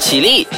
起立，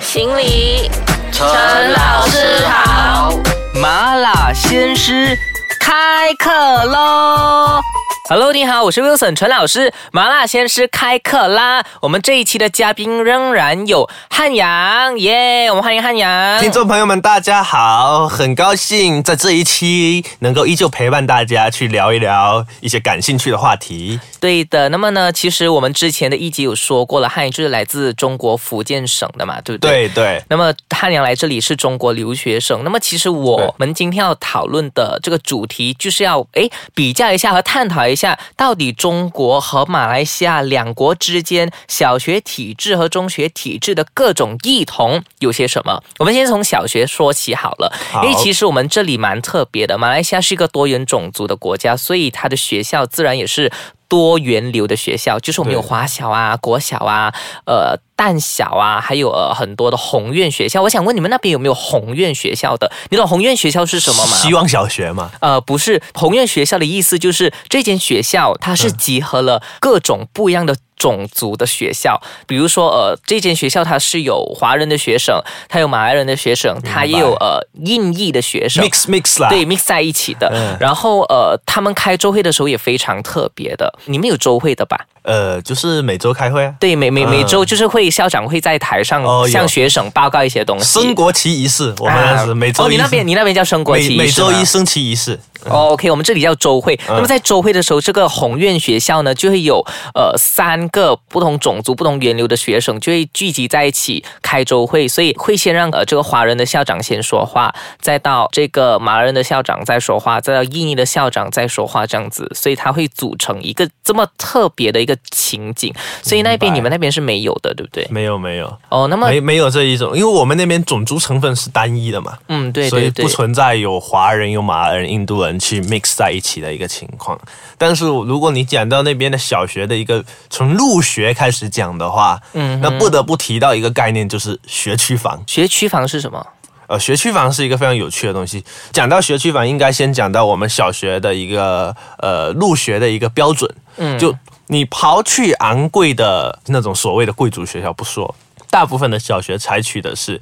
行礼，陈老师好。麻辣鲜师开课喽！Hello，你好，我是 Wilson 陈老师。麻辣鲜师开课啦！我们这一期的嘉宾仍然有汉阳，耶！我们欢迎汉阳。听众朋友们，大家好，很高兴在这一期能够依旧陪伴大家去聊一聊一些感兴趣的话题。对的，那么呢，其实我们之前的一集有说过了，汉阳就是来自中国福建省的嘛，对不对？对对，那么汉阳来这里是中国留学生，那么其实我们今天要讨论的这个主题就是要哎比较一下和探讨一下，到底中国和马来西亚两国之间小学体制和中学体制的各种异同有些什么？我们先从小学说起好了，好因为其实我们这里蛮特别的，马来西亚是一个多元种族的国家，所以它的学校自然也是。多元流的学校，就是我们有华小啊、国小啊、呃淡小啊，还有呃很多的宏愿学校。我想问你们那边有没有宏愿学校的？你懂宏愿学校是什么吗？希望小学吗，呃，不是，宏愿学校的意思就是这间学校它是集合了各种不一样的种族的学校，比如说呃，这间学校它是有华人的学生，它有马来人的学生，它也有呃印裔的学生。mix mix 啦，对，mix 在一起的。嗯然后呃，他们开周会的时候也非常特别的。你们有周会的吧？呃，就是每周开会啊，对，每每嗯。每周就是会校长会在台上向学生报告一些东西。升国旗仪式，我们每周哦，你那边你那边叫升国旗仪式每周一升旗仪式，哦，OK，我们这里叫周会。嗯那么在周会的时候，这个宏愿学校呢，就会有呃三个不同种族、不同源流的学生就会聚集在一起开周会，所以会先让呃这个华人的校长先说话，再到这个马来人的校长再说话，再到印尼的校长再说话，这样子，所以他会组成一个这么特别的一个情景。所以那边你们那边是没有的，对不对？没有没有。哦，那么没没有这一种，因为我们那边种族成分是单一的嘛，嗯，对所以对对不，存在有华人、有马来人、印度人去 mix 在一起的一个情况。但是如果你讲到那边的小学的一个从入学开始讲的话，嗯那不得不提到一个概念，就是学区房。学区房是什么？呃，学区房是一个非常有趣的东西。讲到学区房，应该先讲到我们小学的一个呃入学的一个标准。嗯就你刨去昂贵的那种所谓的贵族学校不说，大部分的小学采取的是，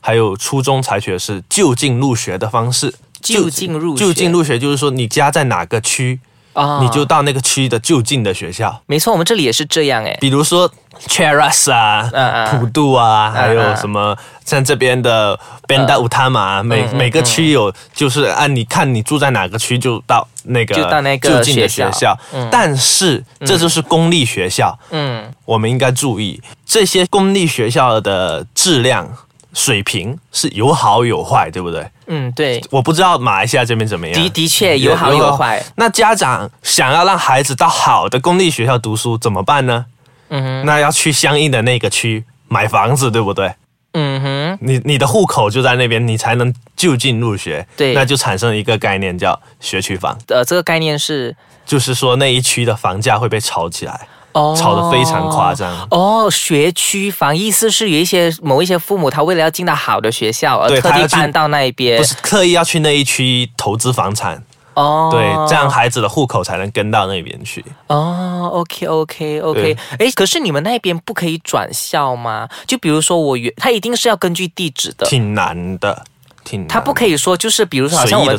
还有初中采取的是就近入学的方式。就近入学。就近入学就是说你家在哪个区，啊。你就到那个区的就近的学校。没错，我们这里也是这样哎。比如说 Cheras 啊、普渡啊，还有嗯什么像这边的 Banda Utama，每嗯每个区有就是按你看你住在哪个区就到那个就到那个就近的学校。但是这就是公立学校，嗯，我们应该注意这些公立学校的质量水平是有好有坏，对不对？嗯，对，我不知道马来西亚这边怎么样。的的确有好有坏。那家长想要让孩子到好的公立学校读书怎么办呢？嗯哼，那要去相应的那个区买房子，对不对？嗯哼，你你的户口就在那边，你才能就近入学。对那就产生一个概念叫学区房，呃，这个概念是就是说那一区的房价会被炒起来，哦，吵得非常夸。张。哦，学区房意思是有一些某一些父母他为了要进到好的学校而特地搬到那一边不，是刻意要去那一区投资房产，哦，对，这样孩子的户口才能跟到那边去。哦，OK OK OK，对哎，可是你们那边不可以转校吗？就比如说我原，他一定是要根据地址的，挺难的，挺。他不可以说就是比如说好像我们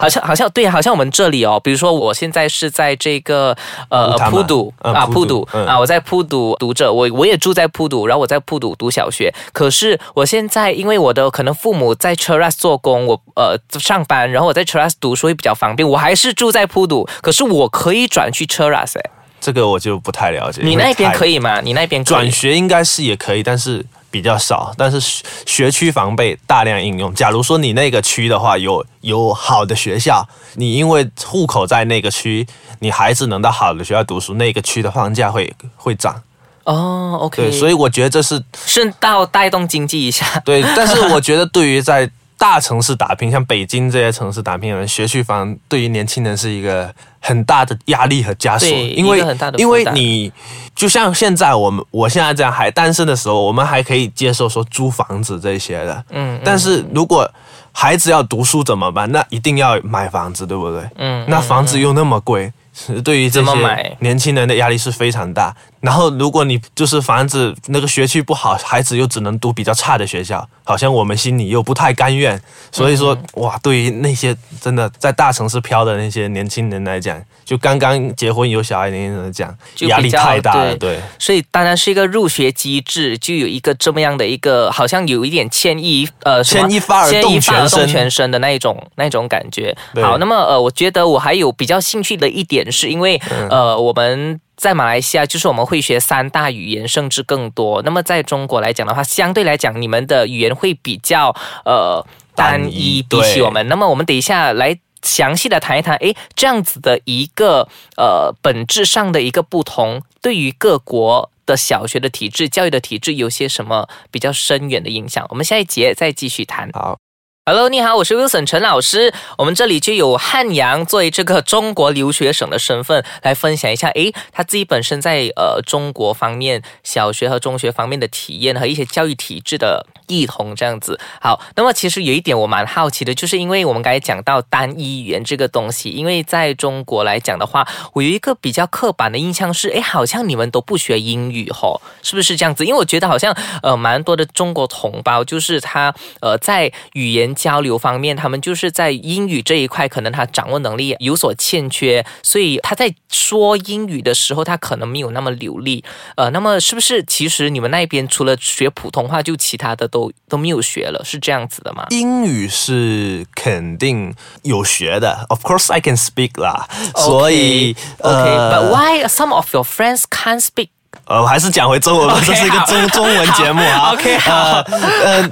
好？像好像对，好像我们这里哦，比如说我现在是在这个呃普渡啊嗯普普堵堵嗯啊，我在普渡读着，我我也住在普渡，然后我在普渡读小学。可是我现在因为我的可能父母在 Cheras 做工，我呃上班，然后我在 Cheras 读书会比较方便，我还是住在普渡，可是我可以转去 Cheras 哎，这个我就不太了解。你那边可以以吗？你那边可以转学，应该是也可以，但是比较少。但是学学区房被大量应用。假如说你那个区的话有有好的学校，你因为户口在那个区，你孩子能到好的学校读书，那个区的房价会会涨。哦，OK，对，所以我觉得这是顺道带动经济一下。对，但是我觉得对于在大城市打拼，像北京这些城市打拼的人，学区房对于年轻人是一个很大的压力和枷锁，因为因为你就像现在我们我现在这样还单身的时候，我们还可以接受说租房子这些的，嗯，但是如果孩子要读书怎么办？那一定要买房子，对不对？嗯那房子又那么贵，对于这么些买年轻人的压力是非常大。然后如果你就是房子那个学区不好，孩子又只能读比较差的学校，好像我们心里又不太甘愿。所以说，哇，对于那些真的在大城市漂的那些年轻人来讲，就刚刚结婚有小孩的年轻人来讲，压力太大了。对对，所以当然是一个入学机制，就有一个这么样的一个，好像有一点牵一呃牵一发而动全身动全身的那一种那一种感觉。好，那么呃，我觉得我还有比较兴趣的一点，是因为、嗯呃我们。在马来西亚，就是我们会学三大语言，甚至更多。那么在中国来讲的话，相对来讲，你们的语言会比较呃单单一，比起对我们。那么我们等一下来详细的谈一谈，诶，这样子的一个呃本质上的一个不同，对于各国的小学的体制、教育的体制有些什么比较深远的影响？我们下一节再继续谈。好，Hello，你好，我是 Wilson 陈老师。我们这里就有汉阳作为这个中国留学生的身份来分享一下，诶，他自己本身在呃中国方面小学和中学方面的体验和一些教育体制的异同这样子。好，那么其实有一点我蛮好奇的，就是因为我们刚才讲到单一语言这个东西，因为在中国来讲的话，我有一个比较刻板的印象是，诶，好像你们都不学英语吼，是不是这样子？因为我觉得好像呃蛮多的中国同胞，就是他呃在语言交流方面，他们就是在英语这一块，可能他掌握能力有所欠缺，所以他在说英语的时候，他可能没有那么流利。呃，那么是不是其实你们那边除了学普通话，就其他的都都没有学了，是这样子的吗？英语是肯定有学的，Of course I can speak 啦。所以 OK，but、呃 why some of your friends can't speak？呃，我还是讲回中文吧这是一个中中文节目啊。，OK，好呃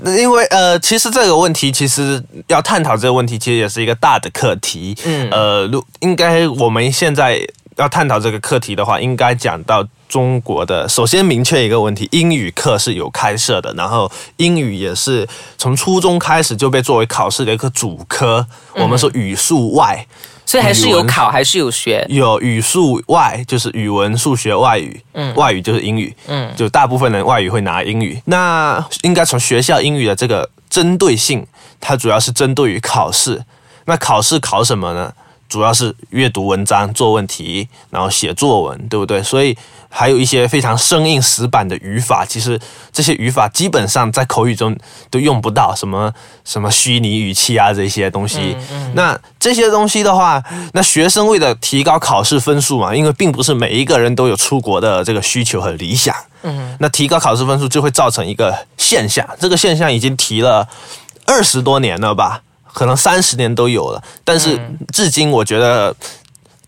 呃，因为呃，其实这个问题，其实要探讨这个问题，其实也是一个大的课题。嗯呃，如应该我们现在要探讨这个课题的话，应该讲到中国的。首先明确一个问题，英语课是有开设的，然后英语也是从初中开始就被作为考试的一个主科。我们说语数外。所以还是有考，还是有学。有语数外，就是语文、数学、外语。嗯，外语就是英语。嗯就大部分人外语会拿英语。那应该从学校英语的这个针对性，它主要是针对于考试。那考试考什么呢？主要是阅读文章、做问题，然后写作文，对不对？所以还有一些非常生硬死板的语法，其实这些语法基本上在口语中都用不到，什么什么虚拟语气啊这些东西。那这些东西的话，那学生为了提高考试分数嘛，因为并不是每一个人都有出国的这个需求和理想。嗯，那提高考试分数就会造成一个现象，这个现象已经提了二十多年了吧，可能三十年都有了，但是至今我觉得。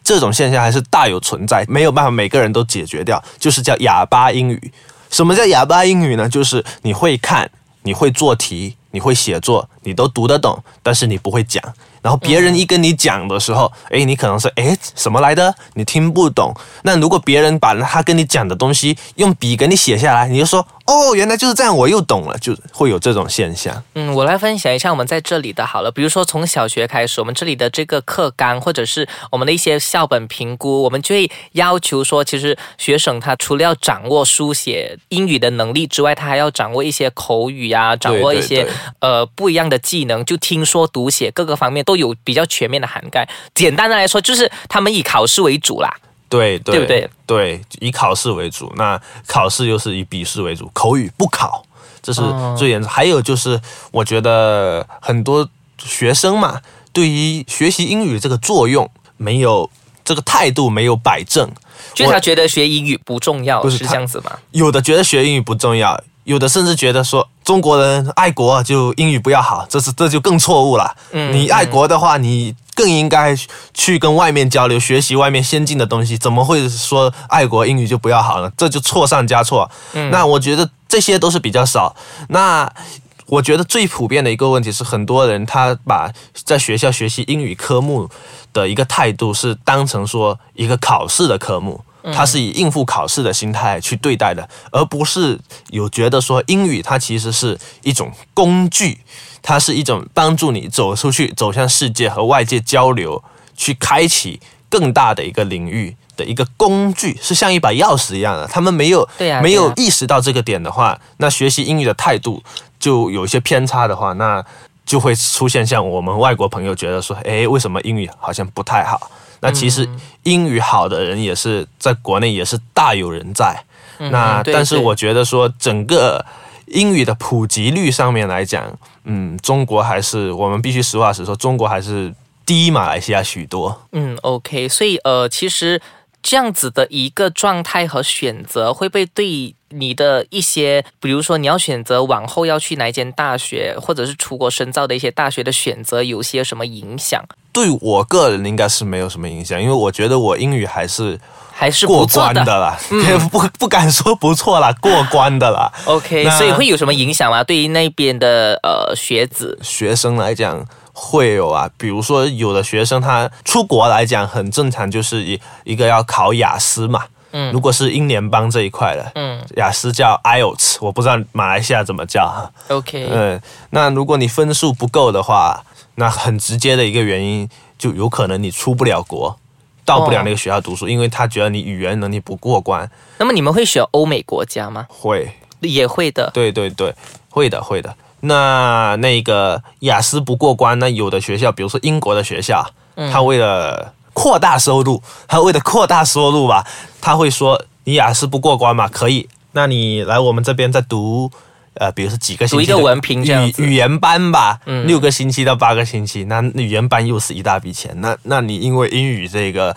这种现象还是大有存在，没有办法每个人都解决掉，就是叫哑巴英语。什么叫哑巴英语呢？就是你会看，你会做题，你会写作，你都读得懂，但是你不会讲。然后别人一跟你讲的时候，诶，你可能是诶什么来的，你听不懂。那如果别人把他跟你讲的东西用笔给你写下来，你就说哦，原来就是这样，我又懂了，就会有这种现象。嗯，我来分享一下我们在这里的好了，比如说从小学开始，我们这里的这个课纲或者是我们的一些校本评估，我们就会要求说，其实学生他除了要掌握书写英语的能力之外，他还要掌握一些口语啊，掌握一些呃不一样的技能，就听说读写各个方面都有比较全面的涵盖。简单的来说，就是他们以考试为主啦。对对对不对？对，以考试为主，那考试又是以笔试为主，口语不考，这是哦最严重。还有就是，我觉得很多学生嘛，对于学习英语这个作用没有这个态度没有摆正，就是他觉得学英语不重要，是不是他这样子吗？有的觉得学英语不重要，有的甚至觉得说中国人爱国就英语不要好，这是这就更错误了。嗯你爱国的话，你更应该去跟外面交流，学习外面先进的东西。怎么会说爱国英语就不要好呢？这就错上加错。那我觉得这些都是比较少。那我觉得最普遍的一个问题是，很多人他把在学校学习英语科目的一个态度是当成说一个考试的科目，他是以应付考试的心态去对待的，而不是有觉得说英语它其实是一种工具，它是一种帮助你走出去、走向世界和外界交流，去开启更大的一个领域。的一个工具是像一把钥匙一样的，他们没有没有意识到这个点的话，那学习英语的态度就有一些偏差的话，那就会出现像我们外国朋友觉得说，诶，为什么英语好像不太好？那其实英语好的人也是在国内也是大有人在。那但是我觉得说整个英语的普及率上面来讲，嗯，中国还是我们必须实话实说，中国还是低马来西亚许多。嗯，OK，所以呃，其实这样子的一个状态和选择，会不会对你的一些，比如说你要选择往后要去哪一间大学，或者是出国深造的一些大学的选择，有些什么影响？对我个人应该是没有什么影响，因为我觉得我英语还是还是过关的啦，不不敢说不错啦，过关的啦。OK，所以会有什么影响吗？对于那边的呃学子，学生来讲会有啊，比如说有的学生他出国来讲很正常，就是一一个要考雅思嘛。嗯如果是英联邦这一块的，嗯雅思叫 IELTS，我不知道马来西亚怎么叫哈。，OK，嗯，那如果你分数不够的话，那很直接的一个原因就有可能你出不了国，到不了那个学校读书，因为他觉得你语言能力不过关。那么你们会选欧美国家吗？会，也会的。对对对，会的会的。那那个雅思不过关，那有的学校，比如说英国的学校，他为了扩大收入，他为了扩大收入吧，他会说你雅思不过关嘛，可以，那你来我们这边再读。呃，比如说几个星期读一个文凭这样子语语言班吧，嗯六个星期到八个星期，那语言班又是一大笔钱，那那你因为英语这个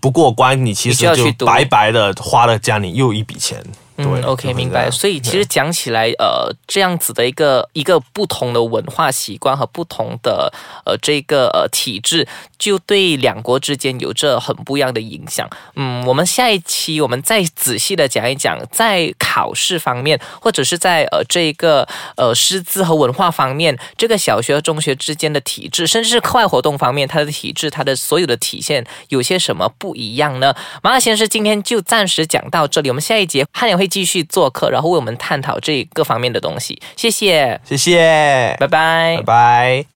不过关，你其实就白白的花了家里又一笔钱。对嗯，OK，明白。所以其实讲起来，呃，这样子的一个一个不同的文化习惯和不同的呃这个呃体制，就对两国之间有着很不一样的影响。嗯，我们下一期我们再仔细的讲一讲，在考试方面，或者是在呃这个呃师资和文化方面，这个小学和中学之间的体制，甚至是课外活动方面，它的体制，它的所有的体现有些什么不一样呢？马老先生今天就暂时讲到这里，我们下一节汉也会继续做客，然后为我们探讨这各方面的东西。谢谢，谢谢，拜拜拜拜。